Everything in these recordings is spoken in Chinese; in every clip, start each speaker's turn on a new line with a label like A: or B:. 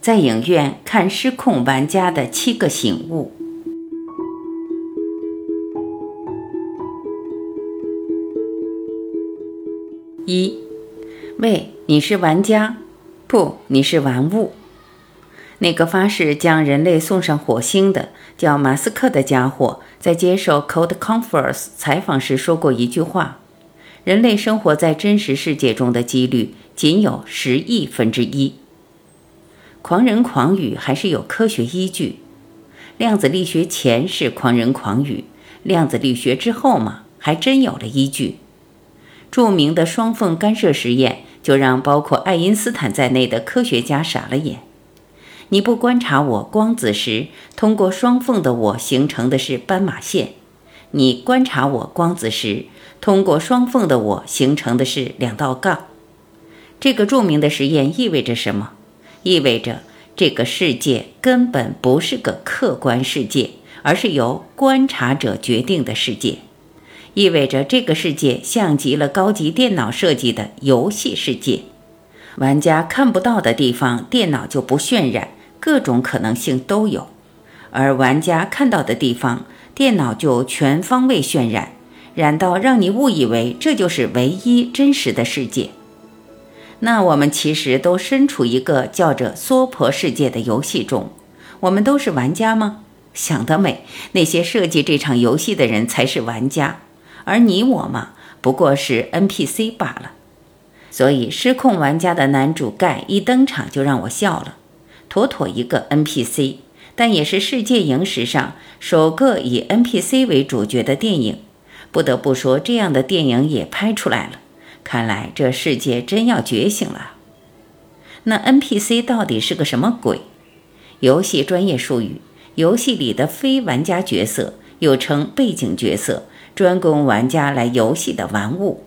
A: 在影院看失控玩家的七个醒悟。一，喂，你是玩家？不，你是玩物。那个发誓将人类送上火星的叫马斯克的家伙，在接受 Code Conference 采访时说过一句话：“人类生活在真实世界中的几率仅有十亿分之一。”狂人狂语还是有科学依据。量子力学前是狂人狂语，量子力学之后嘛，还真有了依据。著名的双缝干涉实验就让包括爱因斯坦在内的科学家傻了眼。你不观察我光子时，通过双缝的我形成的是斑马线；你观察我光子时，通过双缝的我形成的是两道杠。这个著名的实验意味着什么？意味着这个世界根本不是个客观世界，而是由观察者决定的世界。意味着这个世界像极了高级电脑设计的游戏世界，玩家看不到的地方，电脑就不渲染，各种可能性都有；而玩家看到的地方，电脑就全方位渲染，染到让你误以为这就是唯一真实的世界。那我们其实都身处一个叫着“娑婆世界”的游戏中，我们都是玩家吗？想得美！那些设计这场游戏的人才是玩家。而你我嘛，不过是 NPC 罢了。所以，失控玩家的男主盖一登场就让我笑了，妥妥一个 NPC，但也是世界影史上首个以 NPC 为主角的电影。不得不说，这样的电影也拍出来了。看来这世界真要觉醒了。那 NPC 到底是个什么鬼？游戏专业术语，游戏里的非玩家角色，又称背景角色。专供玩家来游戏的玩物，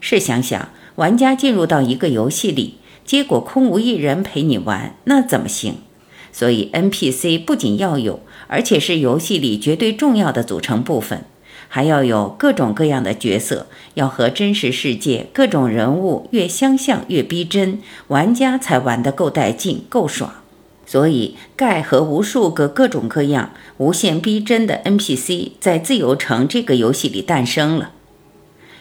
A: 试想想，玩家进入到一个游戏里，结果空无一人陪你玩，那怎么行？所以 NPC 不仅要有，而且是游戏里绝对重要的组成部分，还要有各种各样的角色，要和真实世界各种人物越相像越逼真，玩家才玩得够带劲、够爽。所以，盖和无数个各种各样、无限逼真的 NPC 在自由城这个游戏里诞生了。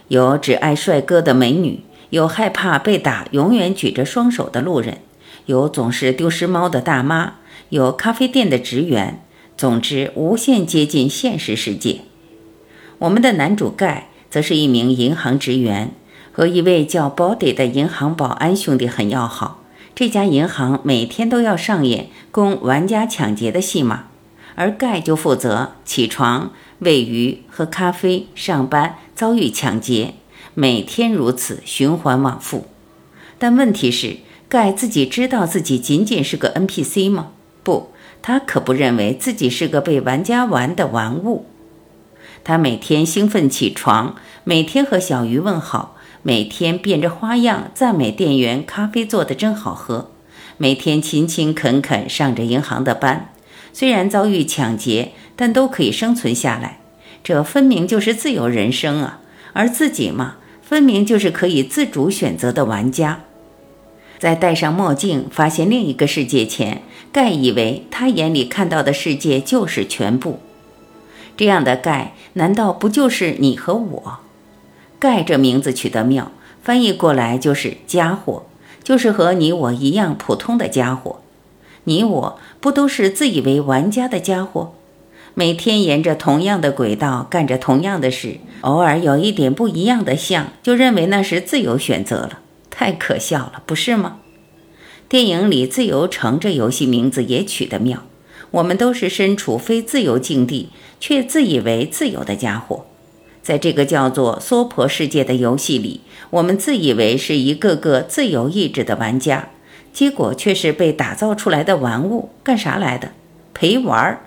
A: 有只爱帅哥的美女，有害怕被打、永远举着双手的路人，有总是丢失猫的大妈，有咖啡店的职员。总之，无限接近现实世界。我们的男主盖则是一名银行职员，和一位叫 Body 的银行保安兄弟很要好。这家银行每天都要上演供玩家抢劫的戏码，而盖就负责起床、喂鱼、喝咖啡、上班、遭遇抢劫，每天如此循环往复。但问题是，盖自己知道自己仅仅是个 NPC 吗？不，他可不认为自己是个被玩家玩的玩物。他每天兴奋起床，每天和小鱼问好。每天变着花样赞美店员咖啡做的真好喝，每天勤勤恳恳上着银行的班，虽然遭遇抢劫，但都可以生存下来。这分明就是自由人生啊！而自己嘛，分明就是可以自主选择的玩家。在戴上墨镜发现另一个世界前，盖以为他眼里看到的世界就是全部。这样的盖，难道不就是你和我？盖这名字取得妙，翻译过来就是家伙，就是和你我一样普通的家伙。你我不都是自以为玩家的家伙？每天沿着同样的轨道干着同样的事，偶尔有一点不一样的像，就认为那是自由选择了，太可笑了，不是吗？电影里“自由城”这游戏名字也取得妙，我们都是身处非自由境地，却自以为自由的家伙。在这个叫做“娑婆世界”的游戏里，我们自以为是一个个自由意志的玩家，结果却是被打造出来的玩物。干啥来的？陪玩儿？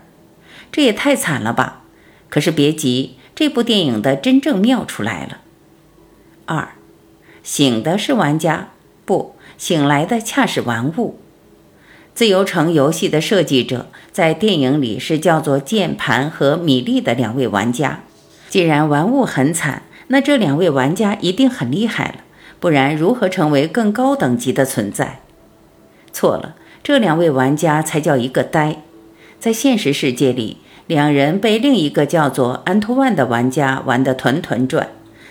A: 这也太惨了吧！可是别急，这部电影的真正妙出来了。二，醒的是玩家，不，醒来的恰是玩物。自由城游戏的设计者在电影里是叫做键盘和米粒的两位玩家。既然玩物很惨，那这两位玩家一定很厉害了，不然如何成为更高等级的存在？错了，这两位玩家才叫一个呆。在现实世界里，两人被另一个叫做安托万的玩家玩得团团转，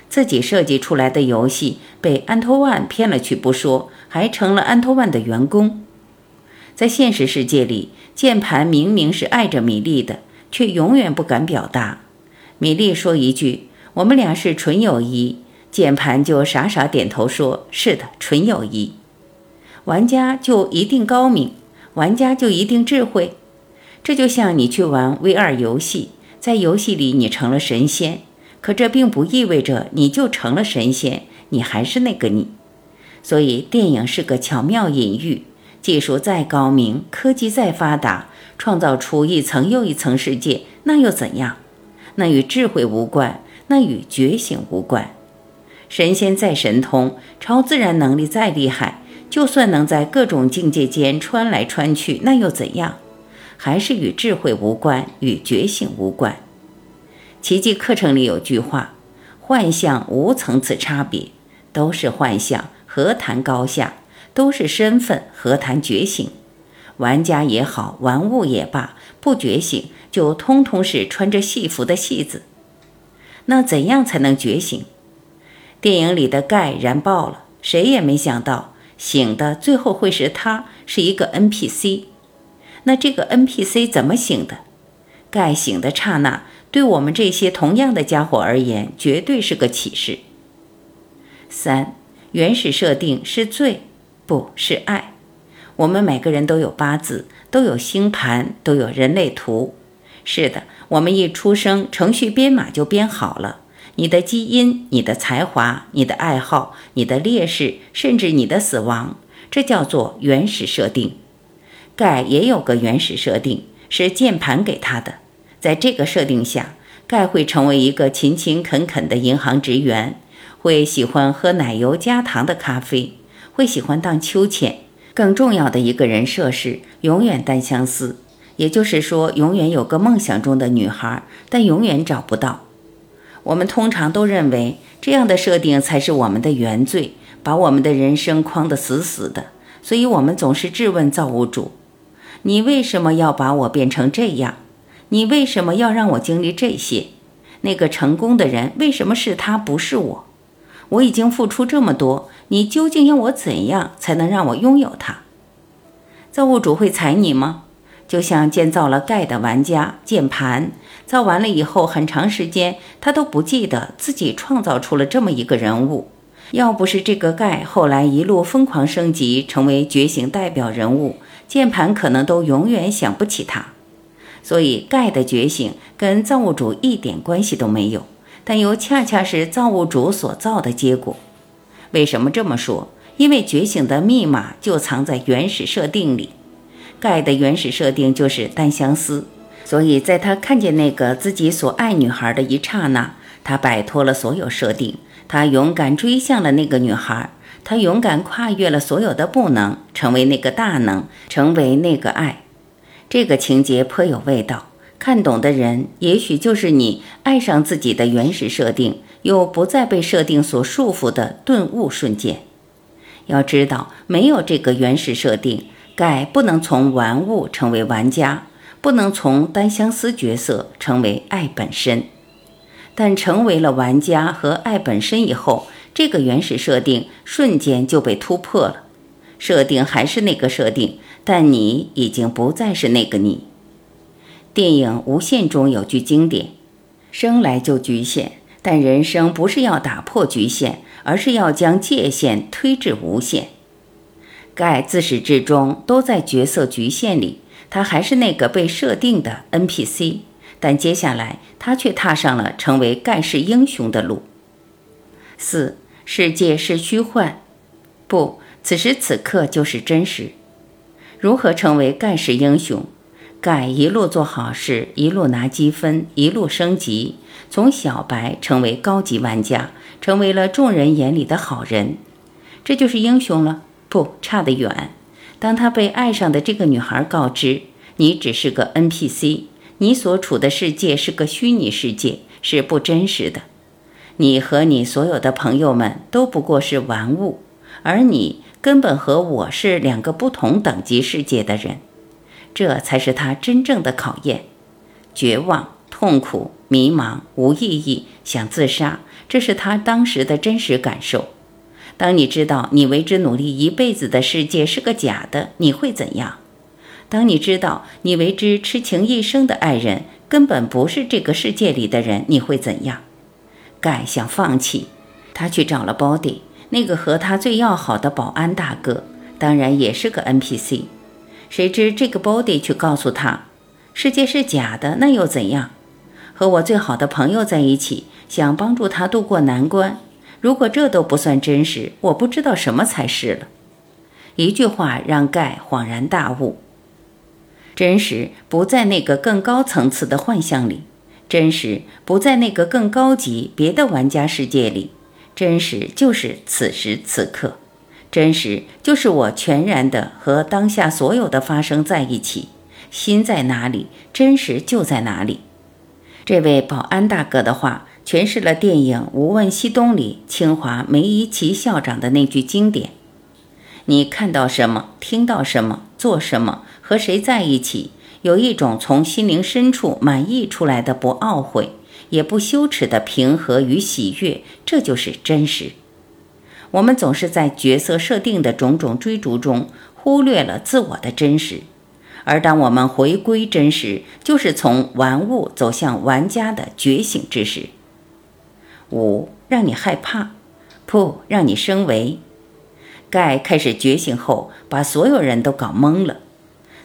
A: 自己设计出来的游戏被安托万骗了去不说，还成了安托万的员工。在现实世界里，键盘明明是爱着米粒的，却永远不敢表达。米粒说一句：“我们俩是纯友谊。”键盘就傻傻点头说：“是的，纯友谊。”玩家就一定高明，玩家就一定智慧。这就像你去玩 VR 游戏，在游戏里你成了神仙，可这并不意味着你就成了神仙，你还是那个你。所以电影是个巧妙隐喻，技术再高明，科技再发达，创造出一层又一层世界，那又怎样？那与智慧无关，那与觉醒无关。神仙再神通，超自然能力再厉害，就算能在各种境界间穿来穿去，那又怎样？还是与智慧无关，与觉醒无关。奇迹课程里有句话：“幻象无层次差别，都是幻象，何谈高下？都是身份，何谈觉醒？玩家也好，玩物也罢，不觉醒，就通通是穿着戏服的戏子。那怎样才能觉醒？”电影里的盖燃爆了，谁也没想到醒的最后会是他，是一个 NPC。那这个 NPC 怎么醒的？盖醒的刹那，对我们这些同样的家伙而言，绝对是个启示。三，原始设定是罪，不是爱。我们每个人都有八字，都有星盘，都有人类图。是的，我们一出生，程序编码就编好了。你的基因、你的才华、你的爱好、你的劣势，甚至你的死亡，这叫做原始设定。盖也有个原始设定，是键盘给他的。在这个设定下，盖会成为一个勤勤恳恳的银行职员，会喜欢喝奶油加糖的咖啡，会喜欢荡秋千。更重要的一个人设是永远单相思，也就是说，永远有个梦想中的女孩，但永远找不到。我们通常都认为这样的设定才是我们的原罪，把我们的人生框得死死的。所以，我们总是质问造物主：“你为什么要把我变成这样？你为什么要让我经历这些？那个成功的人为什么是他，不是我？我已经付出这么多，你究竟要我怎样才能让我拥有它？”造物主会踩你吗？就像建造了盖的玩家键盘，造完了以后，很长时间他都不记得自己创造出了这么一个人物。要不是这个盖后来一路疯狂升级，成为觉醒代表人物，键盘可能都永远想不起他。所以盖的觉醒跟造物主一点关系都没有，但又恰恰是造物主所造的结果。为什么这么说？因为觉醒的密码就藏在原始设定里。盖的原始设定就是单相思，所以在他看见那个自己所爱女孩的一刹那，他摆脱了所有设定，他勇敢追向了那个女孩，他勇敢跨越了所有的不能，成为那个大能，成为那个爱。这个情节颇有味道，看懂的人也许就是你爱上自己的原始设定，又不再被设定所束缚的顿悟瞬间。要知道，没有这个原始设定。盖不能从玩物成为玩家，不能从单相思角色成为爱本身，但成为了玩家和爱本身以后，这个原始设定瞬间就被突破了。设定还是那个设定，但你已经不再是那个你。电影《无限》中有句经典：“生来就局限，但人生不是要打破局限，而是要将界限推至无限。”盖自始至终都在角色局限里，他还是那个被设定的 NPC，但接下来他却踏上了成为盖世英雄的路。四世界是虚幻，不，此时此刻就是真实。如何成为盖世英雄？盖一路做好事，一路拿积分，一路升级，从小白成为高级玩家，成为了众人眼里的好人，这就是英雄了。不差得远。当他被爱上的这个女孩告知，你只是个 NPC，你所处的世界是个虚拟世界，是不真实的。你和你所有的朋友们都不过是玩物，而你根本和我是两个不同等级世界的人。这才是他真正的考验：绝望、痛苦、迷茫、无意义、想自杀，这是他当时的真实感受。当你知道你为之努力一辈子的世界是个假的，你会怎样？当你知道你为之痴情一生的爱人根本不是这个世界里的人，你会怎样？盖想放弃，他去找了 Body，那个和他最要好的保安大哥，当然也是个 NPC。谁知这个 Body 却告诉他，世界是假的，那又怎样？和我最好的朋友在一起，想帮助他渡过难关。如果这都不算真实，我不知道什么才是了。一句话让盖恍然大悟：真实不在那个更高层次的幻象里，真实不在那个更高级别的玩家世界里，真实就是此时此刻，真实就是我全然的和当下所有的发生在一起。心在哪里，真实就在哪里。这位保安大哥的话。诠释了电影《无问西东》里清华梅贻琦校长的那句经典：“你看到什么，听到什么，做什么，和谁在一起，有一种从心灵深处满溢出来的不懊悔也不羞耻的平和与喜悦，这就是真实。”我们总是在角色设定的种种追逐中忽略了自我的真实，而当我们回归真实，就是从玩物走向玩家的觉醒之时。五让你害怕，不让你升维。盖开始觉醒后，把所有人都搞懵了。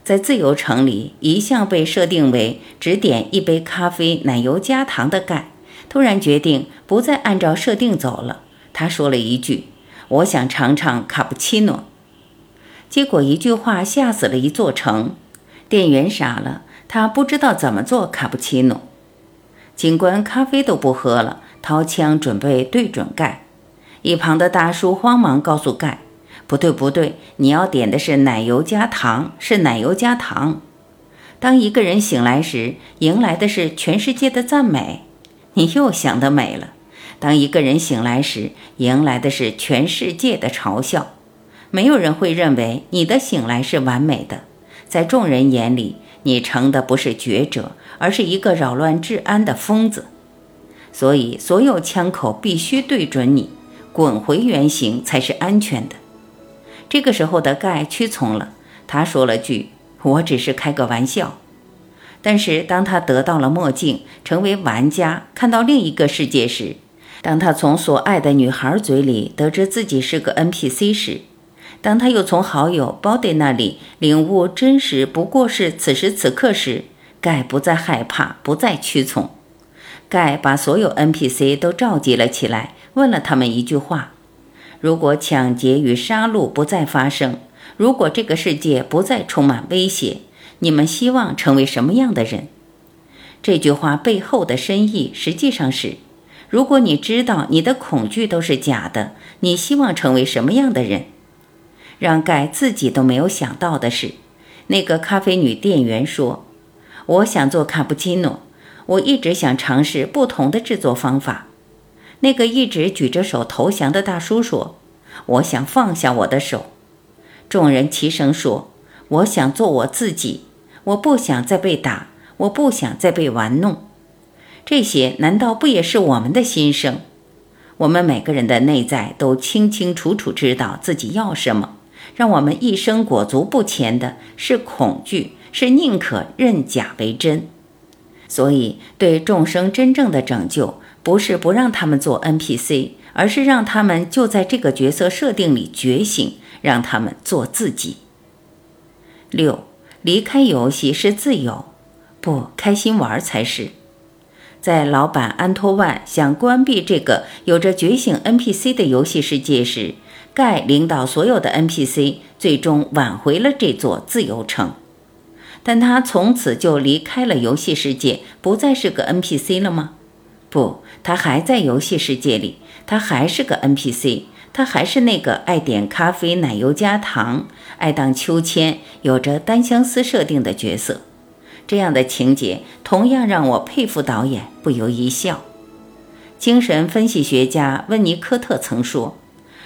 A: 在自由城里，一向被设定为只点一杯咖啡、奶油加糖的盖，突然决定不再按照设定走了。他说了一句：“我想尝尝卡布奇诺。”结果一句话吓死了一座城。店员傻了，他不知道怎么做卡布奇诺。警官咖啡都不喝了。掏枪准备对准盖，一旁的大叔慌忙告诉盖：“不对，不对，你要点的是奶油加糖，是奶油加糖。”当一个人醒来时，迎来的是全世界的赞美。你又想得美了。当一个人醒来时，迎来的是全世界的嘲笑。没有人会认为你的醒来是完美的。在众人眼里，你成的不是觉者，而是一个扰乱治安的疯子。所以，所有枪口必须对准你，滚回原形才是安全的。这个时候的盖屈从了，他说了句：“我只是开个玩笑。”但是，当他得到了墨镜，成为玩家，看到另一个世界时，当他从所爱的女孩嘴里得知自己是个 NPC 时，当他又从好友 Body 那里领悟真实不过是此时此刻时，盖不再害怕，不再屈从。盖把所有 NPC 都召集了起来，问了他们一句话：如果抢劫与杀戮不再发生，如果这个世界不再充满威胁，你们希望成为什么样的人？这句话背后的深意实际上是：如果你知道你的恐惧都是假的，你希望成为什么样的人？让盖自己都没有想到的是，那个咖啡女店员说：“我想做卡布奇诺。”我一直想尝试不同的制作方法。那个一直举着手投降的大叔说：“我想放下我的手。”众人齐声说：“我想做我自己。我不想再被打，我不想再被玩弄。”这些难道不也是我们的心声？我们每个人的内在都清清楚楚知道自己要什么。让我们一生裹足不前的是恐惧，是宁可认假为真。所以，对众生真正的拯救，不是不让他们做 NPC，而是让他们就在这个角色设定里觉醒，让他们做自己。六，离开游戏是自由，不开心玩才是。在老板安托万想关闭这个有着觉醒 NPC 的游戏世界时，盖领导所有的 NPC，最终挽回了这座自由城。但他从此就离开了游戏世界，不再是个 NPC 了吗？不，他还在游戏世界里，他还是个 NPC，他还是那个爱点咖啡、奶油加糖、爱荡秋千、有着单相思设定的角色。这样的情节同样让我佩服导演，不由一笑。精神分析学家温尼科特曾说：“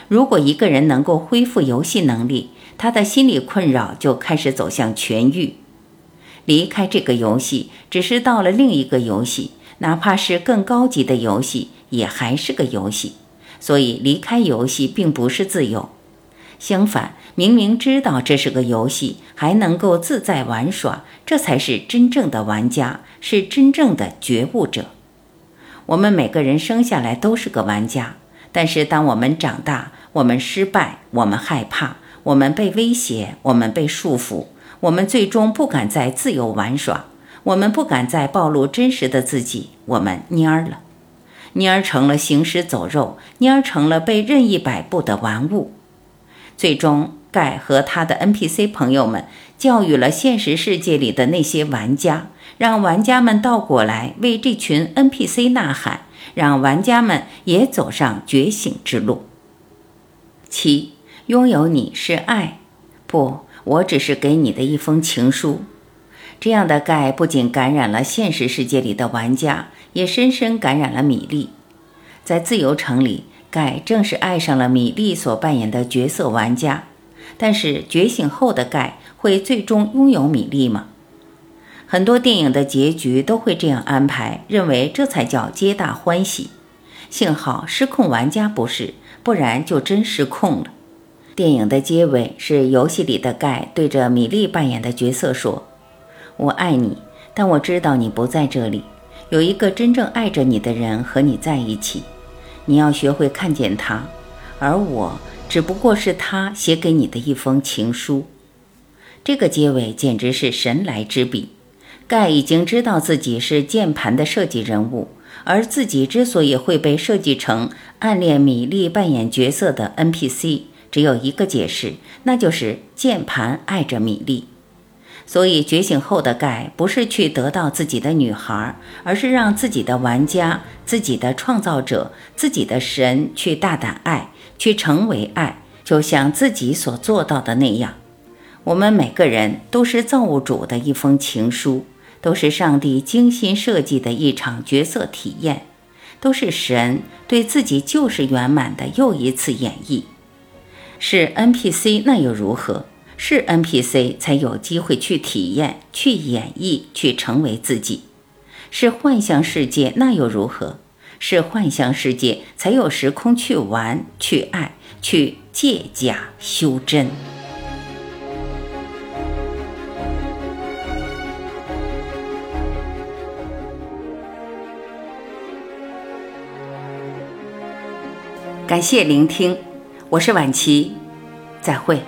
A: 如果一个人能够恢复游戏能力，他的心理困扰就开始走向痊愈。离开这个游戏，只是到了另一个游戏，哪怕是更高级的游戏，也还是个游戏。所以，离开游戏并不是自由。相反，明明知道这是个游戏，还能够自在玩耍，这才是真正的玩家，是真正的觉悟者。我们每个人生下来都是个玩家，但是当我们长大，我们失败，我们害怕，我们被威胁，我们被束缚，我们最终不敢再自由玩耍，我们不敢再暴露真实的自己，我们蔫儿了，蔫儿成了行尸走肉，蔫儿成了被任意摆布的玩物。最终，盖和他的 NPC 朋友们教育了现实世界里的那些玩家，让玩家们倒过来为这群 NPC 呐喊，让玩家们也走上觉醒之路。七，拥有你是爱，不，我只是给你的一封情书。这样的盖不仅感染了现实世界里的玩家，也深深感染了米粒，在自由城里。盖正是爱上了米莉所扮演的角色玩家，但是觉醒后的盖会最终拥有米莉吗？很多电影的结局都会这样安排，认为这才叫皆大欢喜。幸好失控玩家不是，不然就真失控了。电影的结尾是游戏里的盖对着米莉扮演的角色说：“我爱你，但我知道你不在这里，有一个真正爱着你的人和你在一起。”你要学会看见他，而我只不过是他写给你的一封情书。这个结尾简直是神来之笔。盖已经知道自己是键盘的设计人物，而自己之所以会被设计成暗恋米莉扮演角色的 NPC，只有一个解释，那就是键盘爱着米莉。所以，觉醒后的盖不是去得到自己的女孩，而是让自己的玩家、自己的创造者、自己的神去大胆爱，去成为爱，就像自己所做到的那样。我们每个人都是造物主的一封情书，都是上帝精心设计的一场角色体验，都是神对自己救世圆满的又一次演绎。是 NPC，那又如何？是 NPC 才有机会去体验、去演绎、去成为自己；是幻想世界，那又如何？是幻想世界才有时空去玩、去爱、去借假修真。感谢聆听，我是晚琪，再会。